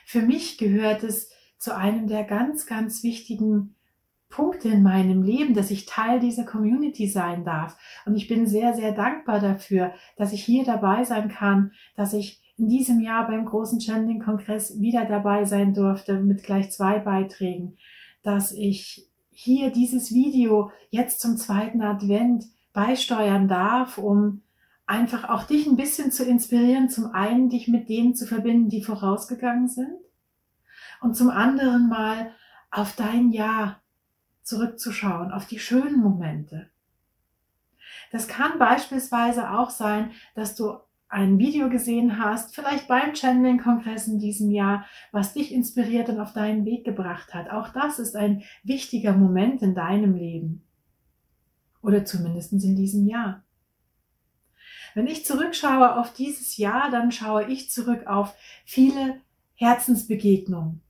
Für mich gehört es zu einem der ganz, ganz wichtigen Punkte in meinem Leben, dass ich Teil dieser Community sein darf. Und ich bin sehr, sehr dankbar dafür, dass ich hier dabei sein kann, dass ich in diesem Jahr beim großen Channeling-Kongress wieder dabei sein durfte mit gleich zwei Beiträgen, dass ich hier dieses Video jetzt zum zweiten Advent beisteuern darf, um einfach auch dich ein bisschen zu inspirieren, zum einen dich mit denen zu verbinden, die vorausgegangen sind und zum anderen mal auf dein Jahr zurückzuschauen, auf die schönen Momente. Das kann beispielsweise auch sein, dass du ein Video gesehen hast, vielleicht beim Channeling-Kongress in diesem Jahr, was dich inspiriert und auf deinen Weg gebracht hat. Auch das ist ein wichtiger Moment in deinem Leben. Oder zumindest in diesem Jahr. Wenn ich zurückschaue auf dieses Jahr, dann schaue ich zurück auf viele Herzensbegegnungen,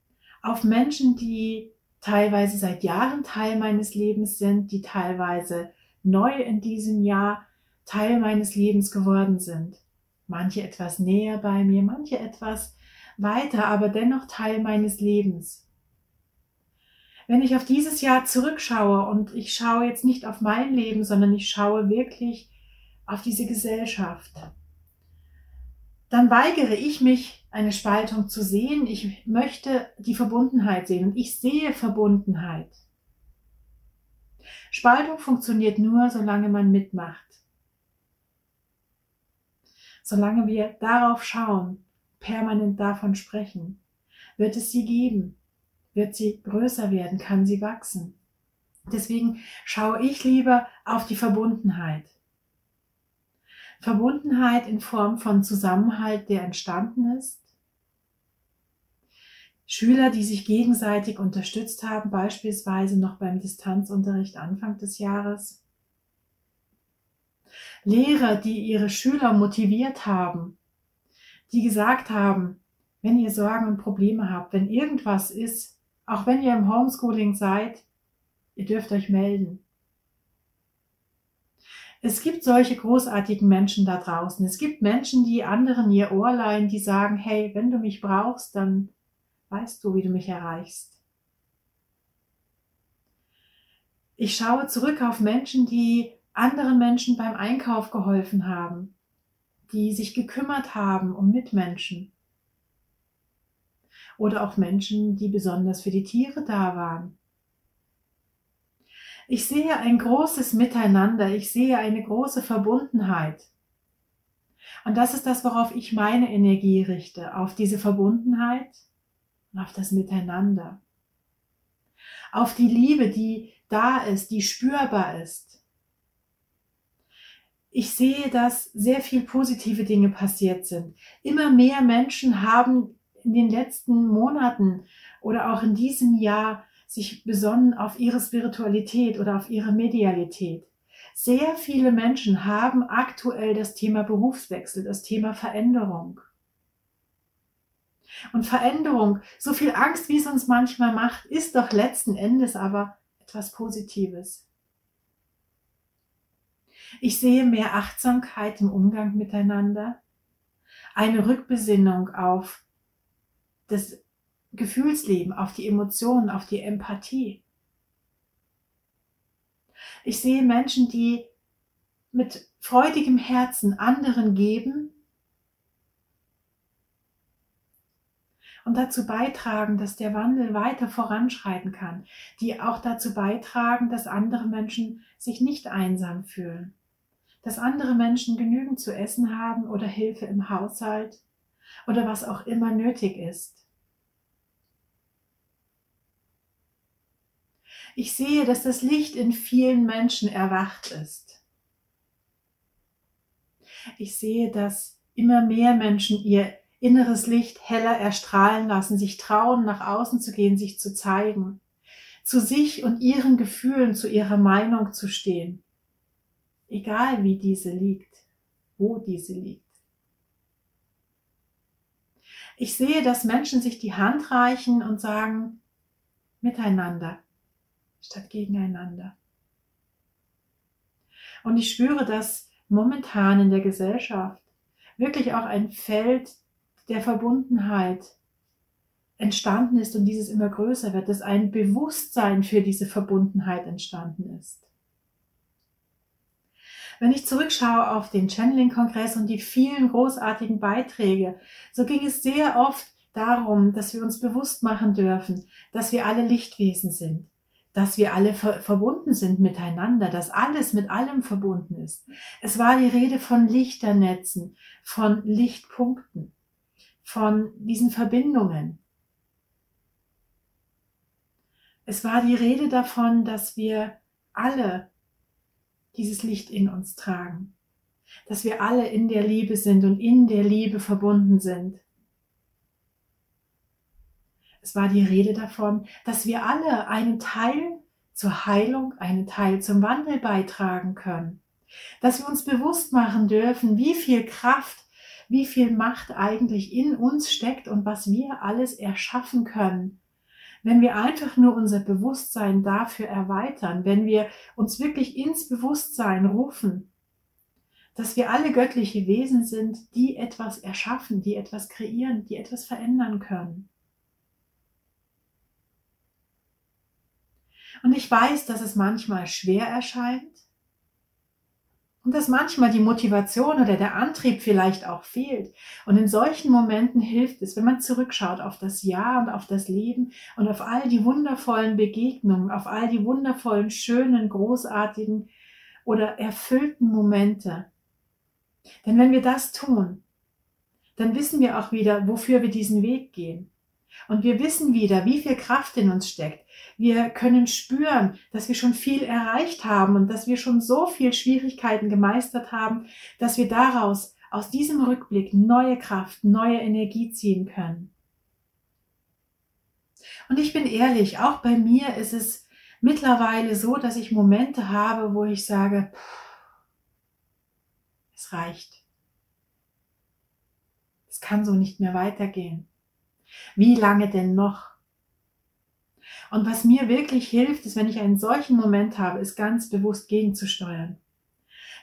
auf Menschen, die teilweise seit Jahren Teil meines Lebens sind, die teilweise neu in diesem Jahr Teil meines Lebens geworden sind. Manche etwas näher bei mir, manche etwas weiter, aber dennoch Teil meines Lebens. Wenn ich auf dieses Jahr zurückschaue und ich schaue jetzt nicht auf mein Leben, sondern ich schaue wirklich auf diese Gesellschaft, dann weigere ich mich, eine Spaltung zu sehen. Ich möchte die Verbundenheit sehen und ich sehe Verbundenheit. Spaltung funktioniert nur, solange man mitmacht. Solange wir darauf schauen, permanent davon sprechen, wird es sie geben, wird sie größer werden, kann sie wachsen. Deswegen schaue ich lieber auf die Verbundenheit. Verbundenheit in Form von Zusammenhalt, der entstanden ist. Schüler, die sich gegenseitig unterstützt haben, beispielsweise noch beim Distanzunterricht Anfang des Jahres. Lehrer, die ihre Schüler motiviert haben, die gesagt haben, wenn ihr Sorgen und Probleme habt, wenn irgendwas ist, auch wenn ihr im Homeschooling seid, ihr dürft euch melden. Es gibt solche großartigen Menschen da draußen. Es gibt Menschen, die anderen ihr Ohr leihen, die sagen, hey, wenn du mich brauchst, dann weißt du, wie du mich erreichst. Ich schaue zurück auf Menschen, die anderen Menschen beim Einkauf geholfen haben, die sich gekümmert haben um Mitmenschen. Oder auch Menschen, die besonders für die Tiere da waren. Ich sehe ein großes Miteinander, ich sehe eine große Verbundenheit. Und das ist das, worauf ich meine Energie richte, auf diese Verbundenheit und auf das Miteinander. Auf die Liebe, die da ist, die spürbar ist. Ich sehe, dass sehr viel positive Dinge passiert sind. Immer mehr Menschen haben in den letzten Monaten oder auch in diesem Jahr sich besonnen auf ihre Spiritualität oder auf ihre Medialität. Sehr viele Menschen haben aktuell das Thema Berufswechsel, das Thema Veränderung. Und Veränderung, so viel Angst, wie es uns manchmal macht, ist doch letzten Endes aber etwas Positives. Ich sehe mehr Achtsamkeit im Umgang miteinander, eine Rückbesinnung auf das Gefühlsleben, auf die Emotionen, auf die Empathie. Ich sehe Menschen, die mit freudigem Herzen anderen geben und dazu beitragen, dass der Wandel weiter voranschreiten kann, die auch dazu beitragen, dass andere Menschen sich nicht einsam fühlen, dass andere Menschen genügend zu essen haben oder Hilfe im Haushalt oder was auch immer nötig ist. Ich sehe, dass das Licht in vielen Menschen erwacht ist. Ich sehe, dass immer mehr Menschen ihr inneres Licht heller erstrahlen lassen, sich trauen, nach außen zu gehen, sich zu zeigen, zu sich und ihren Gefühlen, zu ihrer Meinung zu stehen. Egal wie diese liegt, wo diese liegt. Ich sehe, dass Menschen sich die Hand reichen und sagen, miteinander statt gegeneinander. Und ich spüre, dass momentan in der Gesellschaft wirklich auch ein Feld der Verbundenheit entstanden ist und dieses immer größer wird, dass ein Bewusstsein für diese Verbundenheit entstanden ist. Wenn ich zurückschaue auf den Channeling-Kongress und die vielen großartigen Beiträge, so ging es sehr oft darum, dass wir uns bewusst machen dürfen, dass wir alle Lichtwesen sind, dass wir alle ver verbunden sind miteinander, dass alles mit allem verbunden ist. Es war die Rede von Lichternetzen, von Lichtpunkten von diesen Verbindungen. Es war die Rede davon, dass wir alle dieses Licht in uns tragen, dass wir alle in der Liebe sind und in der Liebe verbunden sind. Es war die Rede davon, dass wir alle einen Teil zur Heilung, einen Teil zum Wandel beitragen können, dass wir uns bewusst machen dürfen, wie viel Kraft wie viel Macht eigentlich in uns steckt und was wir alles erschaffen können. Wenn wir einfach nur unser Bewusstsein dafür erweitern, wenn wir uns wirklich ins Bewusstsein rufen, dass wir alle göttliche Wesen sind, die etwas erschaffen, die etwas kreieren, die etwas verändern können. Und ich weiß, dass es manchmal schwer erscheint, und dass manchmal die Motivation oder der Antrieb vielleicht auch fehlt. Und in solchen Momenten hilft es, wenn man zurückschaut auf das Jahr und auf das Leben und auf all die wundervollen Begegnungen, auf all die wundervollen, schönen, großartigen oder erfüllten Momente. Denn wenn wir das tun, dann wissen wir auch wieder, wofür wir diesen Weg gehen. Und wir wissen wieder, wie viel Kraft in uns steckt. Wir können spüren, dass wir schon viel erreicht haben und dass wir schon so viel Schwierigkeiten gemeistert haben, dass wir daraus, aus diesem Rückblick, neue Kraft, neue Energie ziehen können. Und ich bin ehrlich, auch bei mir ist es mittlerweile so, dass ich Momente habe, wo ich sage, es reicht. Es kann so nicht mehr weitergehen. Wie lange denn noch? Und was mir wirklich hilft, ist, wenn ich einen solchen Moment habe, ist ganz bewusst gegenzusteuern.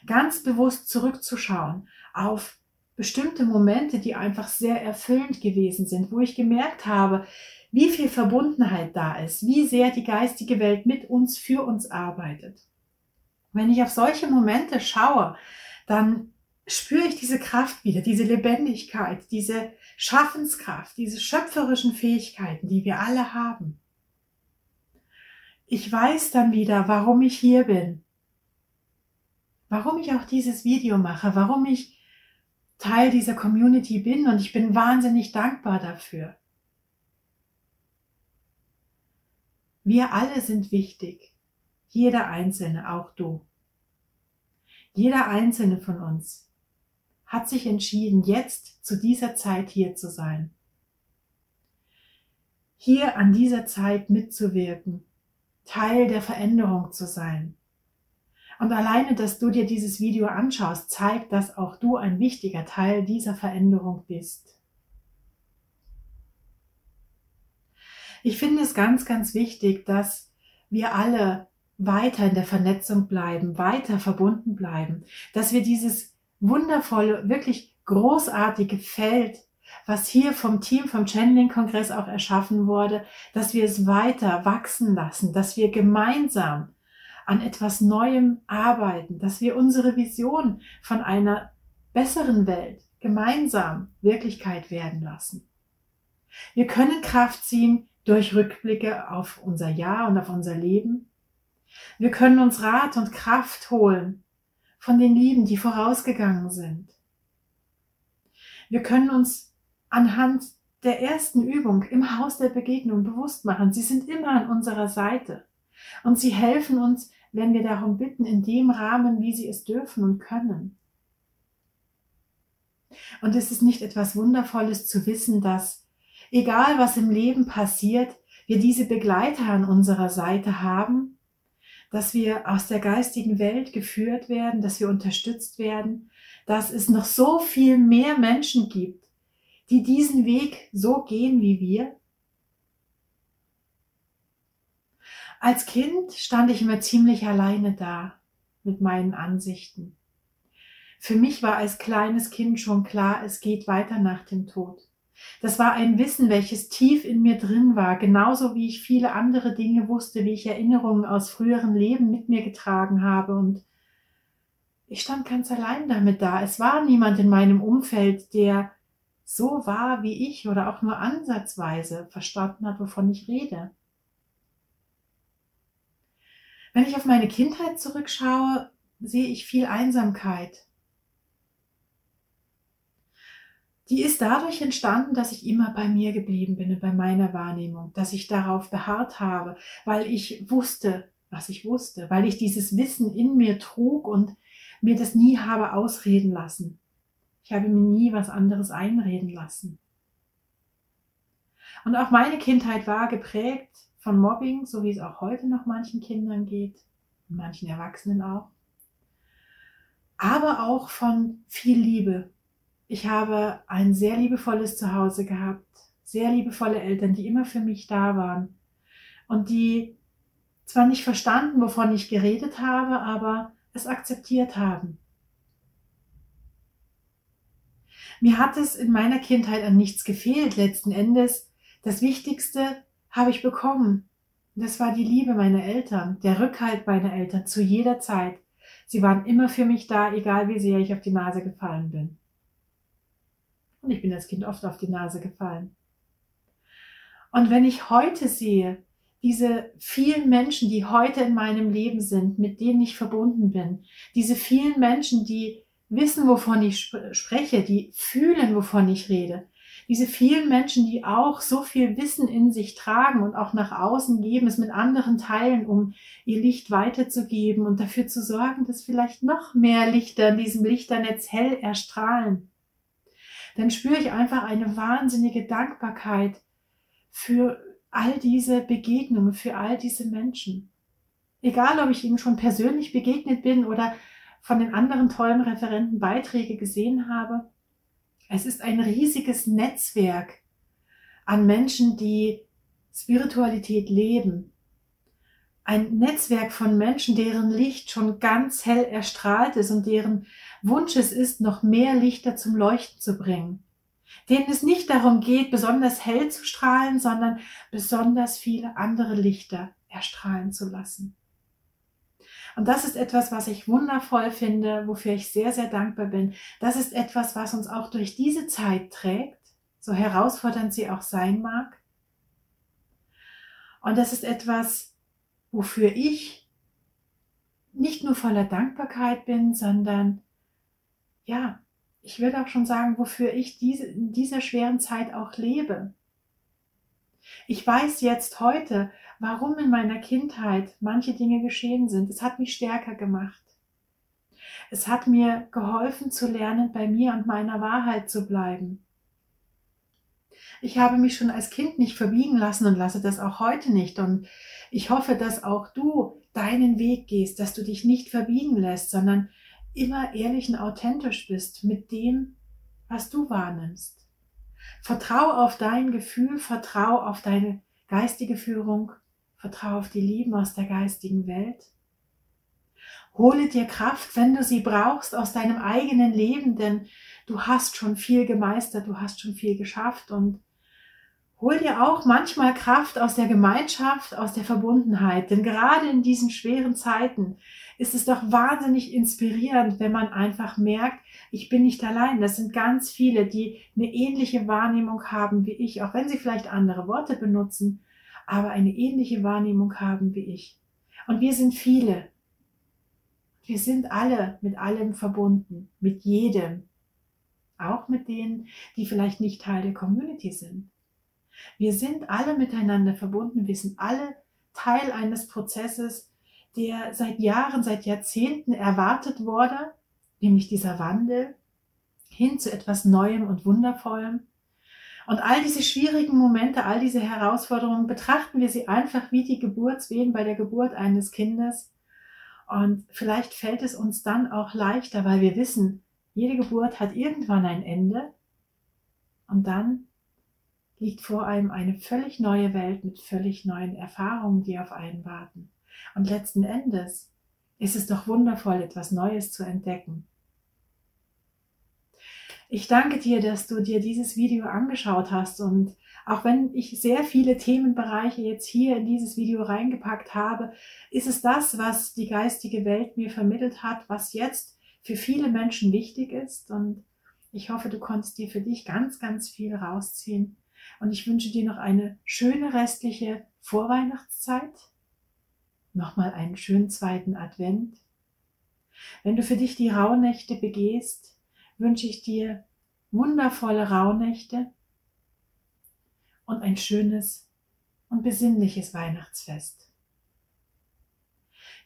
Ganz bewusst zurückzuschauen auf bestimmte Momente, die einfach sehr erfüllend gewesen sind, wo ich gemerkt habe, wie viel Verbundenheit da ist, wie sehr die geistige Welt mit uns, für uns arbeitet. Wenn ich auf solche Momente schaue, dann spüre ich diese Kraft wieder, diese Lebendigkeit, diese Schaffenskraft, diese schöpferischen Fähigkeiten, die wir alle haben. Ich weiß dann wieder, warum ich hier bin, warum ich auch dieses Video mache, warum ich Teil dieser Community bin und ich bin wahnsinnig dankbar dafür. Wir alle sind wichtig, jeder Einzelne, auch du. Jeder Einzelne von uns hat sich entschieden, jetzt zu dieser Zeit hier zu sein. Hier an dieser Zeit mitzuwirken, Teil der Veränderung zu sein. Und alleine, dass du dir dieses Video anschaust, zeigt, dass auch du ein wichtiger Teil dieser Veränderung bist. Ich finde es ganz, ganz wichtig, dass wir alle weiter in der Vernetzung bleiben, weiter verbunden bleiben, dass wir dieses wundervolle, wirklich großartige Feld, was hier vom Team vom Channeling-Kongress auch erschaffen wurde, dass wir es weiter wachsen lassen, dass wir gemeinsam an etwas Neuem arbeiten, dass wir unsere Vision von einer besseren Welt gemeinsam Wirklichkeit werden lassen. Wir können Kraft ziehen durch Rückblicke auf unser Jahr und auf unser Leben. Wir können uns Rat und Kraft holen von den Lieben, die vorausgegangen sind. Wir können uns anhand der ersten Übung im Haus der Begegnung bewusst machen. Sie sind immer an unserer Seite und sie helfen uns, wenn wir darum bitten, in dem Rahmen, wie sie es dürfen und können. Und es ist nicht etwas Wundervolles zu wissen, dass egal was im Leben passiert, wir diese Begleiter an unserer Seite haben, dass wir aus der geistigen Welt geführt werden, dass wir unterstützt werden, dass es noch so viel mehr Menschen gibt, die diesen Weg so gehen wie wir? Als Kind stand ich immer ziemlich alleine da mit meinen Ansichten. Für mich war als kleines Kind schon klar, es geht weiter nach dem Tod. Das war ein Wissen, welches tief in mir drin war, genauso wie ich viele andere Dinge wusste, wie ich Erinnerungen aus früheren Leben mit mir getragen habe. Und ich stand ganz allein damit da. Es war niemand in meinem Umfeld, der so war wie ich oder auch nur ansatzweise verstanden hat, wovon ich rede. Wenn ich auf meine Kindheit zurückschaue, sehe ich viel Einsamkeit, die ist dadurch entstanden, dass ich immer bei mir geblieben bin, bei meiner Wahrnehmung, dass ich darauf beharrt habe, weil ich wusste, was ich wusste, weil ich dieses Wissen in mir trug und mir das nie habe ausreden lassen. Ich habe mir nie was anderes einreden lassen. Und auch meine Kindheit war geprägt von Mobbing, so wie es auch heute noch manchen Kindern geht, manchen Erwachsenen auch. Aber auch von viel Liebe, ich habe ein sehr liebevolles Zuhause gehabt, sehr liebevolle Eltern, die immer für mich da waren und die zwar nicht verstanden, wovon ich geredet habe, aber es akzeptiert haben. Mir hat es in meiner Kindheit an nichts gefehlt. Letzten Endes, das Wichtigste habe ich bekommen. Das war die Liebe meiner Eltern, der Rückhalt meiner Eltern zu jeder Zeit. Sie waren immer für mich da, egal wie sehr ich auf die Nase gefallen bin. Und ich bin als Kind oft auf die Nase gefallen. Und wenn ich heute sehe, diese vielen Menschen, die heute in meinem Leben sind, mit denen ich verbunden bin, diese vielen Menschen, die wissen, wovon ich sp spreche, die fühlen, wovon ich rede, diese vielen Menschen, die auch so viel Wissen in sich tragen und auch nach außen geben, es mit anderen teilen, um ihr Licht weiterzugeben und dafür zu sorgen, dass vielleicht noch mehr Lichter in diesem Lichternetz hell erstrahlen dann spüre ich einfach eine wahnsinnige Dankbarkeit für all diese Begegnungen, für all diese Menschen. Egal, ob ich ihnen schon persönlich begegnet bin oder von den anderen tollen Referenten Beiträge gesehen habe. Es ist ein riesiges Netzwerk an Menschen, die Spiritualität leben, ein Netzwerk von Menschen, deren Licht schon ganz hell erstrahlt ist und deren Wunsch es ist, noch mehr Lichter zum Leuchten zu bringen. Denen es nicht darum geht, besonders hell zu strahlen, sondern besonders viele andere Lichter erstrahlen zu lassen. Und das ist etwas, was ich wundervoll finde, wofür ich sehr, sehr dankbar bin. Das ist etwas, was uns auch durch diese Zeit trägt, so herausfordernd sie auch sein mag. Und das ist etwas, wofür ich nicht nur voller Dankbarkeit bin, sondern ja, ich würde auch schon sagen, wofür ich diese, in dieser schweren Zeit auch lebe. Ich weiß jetzt heute, warum in meiner Kindheit manche Dinge geschehen sind. Es hat mich stärker gemacht. Es hat mir geholfen zu lernen, bei mir und meiner Wahrheit zu bleiben. Ich habe mich schon als Kind nicht verbiegen lassen und lasse das auch heute nicht. Und ich hoffe, dass auch du deinen Weg gehst, dass du dich nicht verbiegen lässt, sondern immer ehrlich und authentisch bist mit dem, was du wahrnimmst. Vertrau auf dein Gefühl, vertrau auf deine geistige Führung, Vertraue auf die Lieben aus der geistigen Welt. Hole dir Kraft, wenn du sie brauchst, aus deinem eigenen Leben, denn du hast schon viel gemeistert, du hast schon viel geschafft und hol dir auch manchmal Kraft aus der Gemeinschaft, aus der Verbundenheit, denn gerade in diesen schweren Zeiten ist es doch wahnsinnig inspirierend, wenn man einfach merkt, ich bin nicht allein. Das sind ganz viele, die eine ähnliche Wahrnehmung haben wie ich, auch wenn sie vielleicht andere Worte benutzen, aber eine ähnliche Wahrnehmung haben wie ich. Und wir sind viele. Wir sind alle mit allem verbunden, mit jedem. Auch mit denen, die vielleicht nicht Teil der Community sind. Wir sind alle miteinander verbunden. Wir sind alle Teil eines Prozesses, der seit Jahren, seit Jahrzehnten erwartet wurde, nämlich dieser Wandel hin zu etwas Neuem und Wundervollem. Und all diese schwierigen Momente, all diese Herausforderungen, betrachten wir sie einfach wie die Geburtswehen bei der Geburt eines Kindes. Und vielleicht fällt es uns dann auch leichter, weil wir wissen, jede Geburt hat irgendwann ein Ende. Und dann liegt vor einem eine völlig neue Welt mit völlig neuen Erfahrungen, die auf einen warten. Und letzten Endes ist es doch wundervoll, etwas Neues zu entdecken. Ich danke dir, dass du dir dieses Video angeschaut hast und auch wenn ich sehr viele Themenbereiche jetzt hier in dieses Video reingepackt habe, ist es das, was die geistige Welt mir vermittelt hat, was jetzt für viele Menschen wichtig ist und ich hoffe, du konntest dir für dich ganz, ganz viel rausziehen und ich wünsche dir noch eine schöne restliche Vorweihnachtszeit nochmal einen schönen zweiten Advent. Wenn du für dich die Rauhnächte begehst, wünsche ich dir wundervolle Rauhnächte und ein schönes und besinnliches Weihnachtsfest.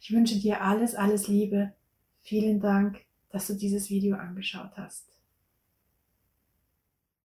Ich wünsche dir alles, alles Liebe. Vielen Dank, dass du dieses Video angeschaut hast.